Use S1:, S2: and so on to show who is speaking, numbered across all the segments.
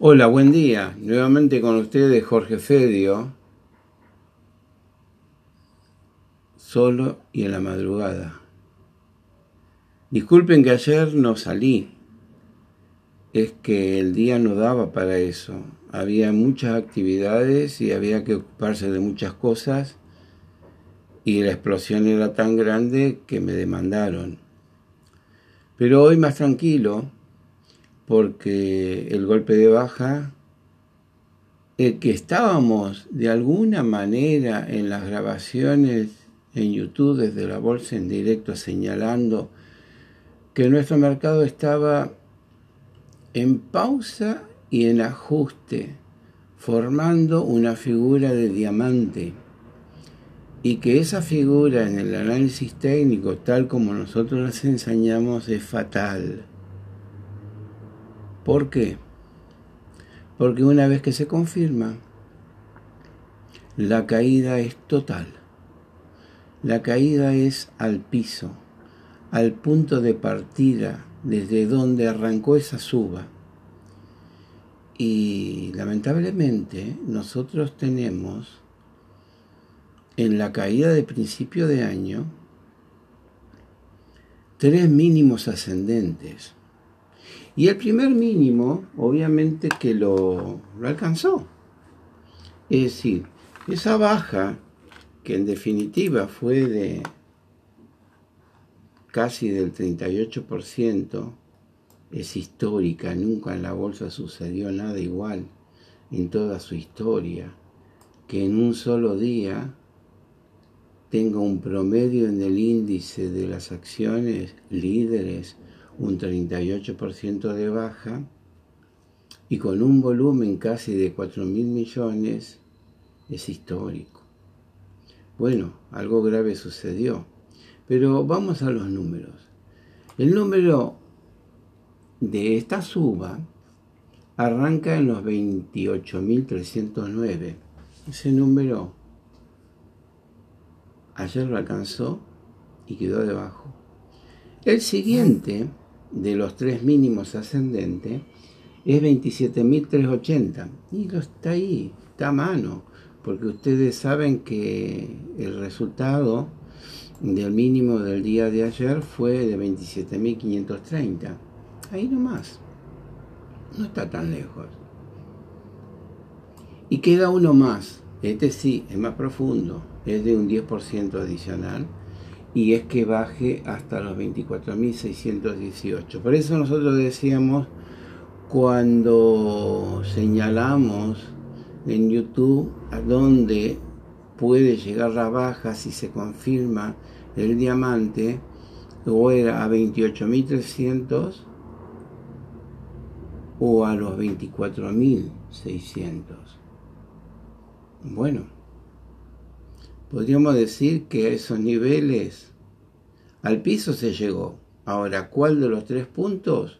S1: Hola, buen día. Nuevamente con ustedes Jorge Fedio. Solo y en la madrugada. Disculpen que ayer no salí. Es que el día no daba para eso. Había muchas actividades y había que ocuparse de muchas cosas. Y la explosión era tan grande que me demandaron. Pero hoy más tranquilo porque el golpe de baja, el que estábamos de alguna manera en las grabaciones en YouTube desde la bolsa en directo señalando que nuestro mercado estaba en pausa y en ajuste, formando una figura de diamante. Y que esa figura en el análisis técnico, tal como nosotros las enseñamos, es fatal ¿Por qué? Porque una vez que se confirma, la caída es total. La caída es al piso, al punto de partida desde donde arrancó esa suba. Y lamentablemente nosotros tenemos en la caída de principio de año tres mínimos ascendentes. Y el primer mínimo, obviamente que lo, alcanzó. Es decir, esa baja, que en definitiva fue de casi del 38%, es histórica, nunca en la bolsa sucedió nada igual en toda su historia, que en un solo día tenga un promedio en el índice de las acciones líderes un 38% de baja y con un volumen casi de 4 mil millones es histórico. Bueno, algo grave sucedió, pero vamos a los números. El número de esta suba arranca en los 28.309. Ese número ayer lo alcanzó y quedó debajo. El siguiente de los tres mínimos ascendentes es 27.380. Y lo está ahí, está a mano, porque ustedes saben que el resultado del mínimo del día de ayer fue de 27.530. Ahí nomás. No está tan lejos. Y queda uno más. Este sí, es más profundo. Es de un 10% adicional y es que baje hasta los 24.618. Por eso nosotros decíamos cuando señalamos en YouTube a dónde puede llegar la baja si se confirma el diamante, o era a 28.300 o a los 24.600. Bueno, podríamos decir que a esos niveles al piso se llegó. Ahora, ¿cuál de los tres puntos?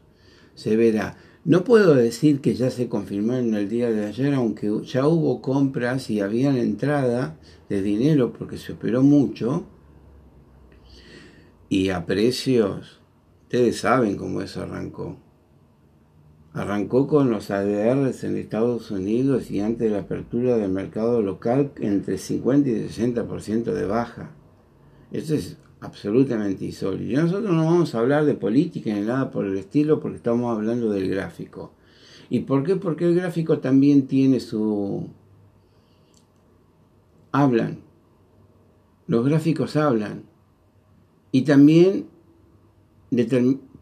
S1: Se verá. No puedo decir que ya se confirmó en el día de ayer, aunque ya hubo compras y habían entrada de dinero porque se operó mucho. Y a precios, ustedes saben cómo eso arrancó. Arrancó con los ADRs en Estados Unidos y antes de la apertura del mercado local entre 50 y 60% de baja. Eso es absolutamente insólito. Nosotros no vamos a hablar de política ni nada por el estilo porque estamos hablando del gráfico. ¿Y por qué? Porque el gráfico también tiene su... Hablan. Los gráficos hablan. Y también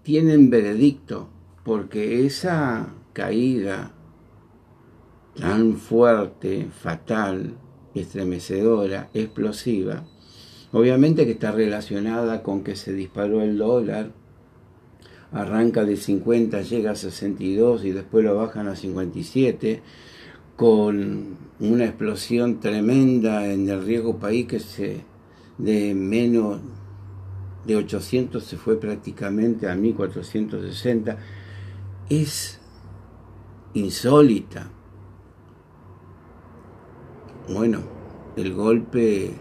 S1: tienen veredicto porque esa caída tan fuerte, fatal, estremecedora, explosiva, obviamente que está relacionada con que se disparó el dólar, arranca de 50, llega a 62 y después lo bajan a 57, con una explosión tremenda en el riesgo país que se de menos de 800 se fue prácticamente a 1460 es insólita. Bueno, el golpe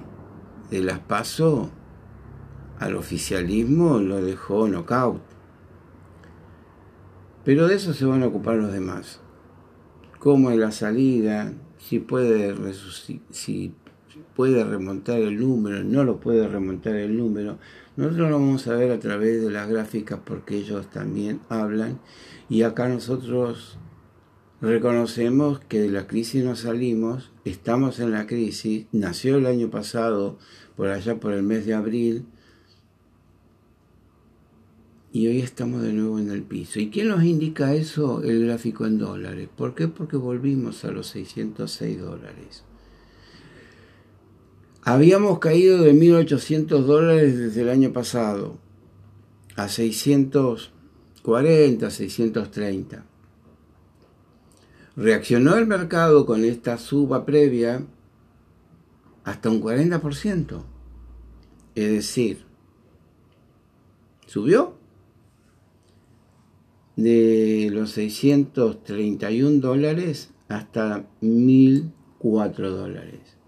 S1: de las PASO al oficialismo lo dejó knockout. Pero de eso se van a ocupar los demás. cómo es la salida, si puede, si puede remontar el número, no lo puede remontar el número. Nosotros lo vamos a ver a través de las gráficas porque ellos también hablan y acá nosotros reconocemos que de la crisis no salimos, estamos en la crisis, nació el año pasado, por allá por el mes de abril, y hoy estamos de nuevo en el piso. ¿Y quién nos indica eso? El gráfico en dólares. ¿Por qué? Porque volvimos a los 606 dólares. Habíamos caído de 1.800 dólares desde el año pasado a 640, 630. Reaccionó el mercado con esta suba previa hasta un 40%. Es decir, subió de los 631 dólares hasta 1004 dólares.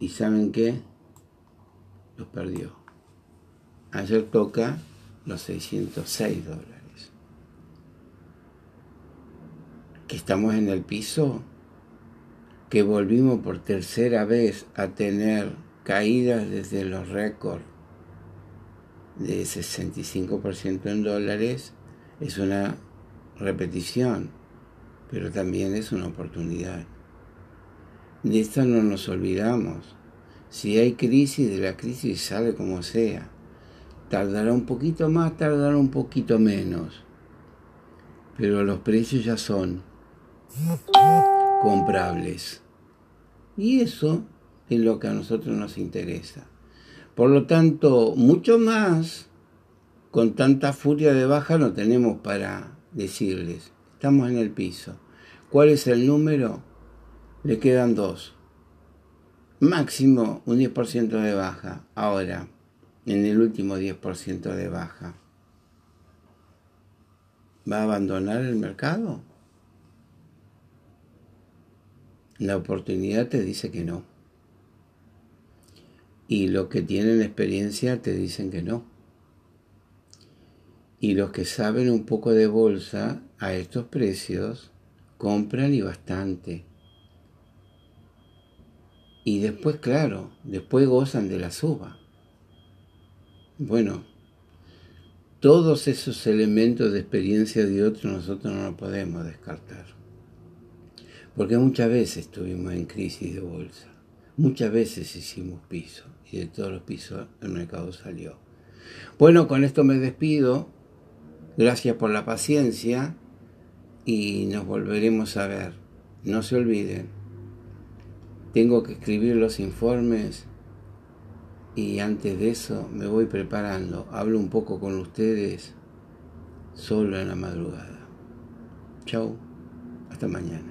S1: ¿Y saben qué? Los perdió. Ayer toca los 606 dólares. Que estamos en el piso, que volvimos por tercera vez a tener caídas desde los récords de 65% en dólares es una repetición, pero también es una oportunidad. De esto no nos olvidamos. Si hay crisis, de la crisis sale como sea. Tardará un poquito más, tardará un poquito menos. Pero los precios ya son comprables. Y eso es lo que a nosotros nos interesa. Por lo tanto, mucho más, con tanta furia de baja no tenemos para decirles. Estamos en el piso. ¿Cuál es el número? Le quedan dos. Máximo un 10% de baja. Ahora, en el último 10% de baja. ¿Va a abandonar el mercado? La oportunidad te dice que no. Y los que tienen experiencia te dicen que no. Y los que saben un poco de bolsa a estos precios compran y bastante. Y después, claro, después gozan de la suba. Bueno, todos esos elementos de experiencia de otros nosotros no los podemos descartar. Porque muchas veces estuvimos en crisis de bolsa. Muchas veces hicimos piso y de todos los pisos el mercado salió. Bueno, con esto me despido. Gracias por la paciencia y nos volveremos a ver. No se olviden, tengo que escribir los informes y antes de eso me voy preparando. Hablo un poco con ustedes solo en la madrugada. Chau, hasta mañana.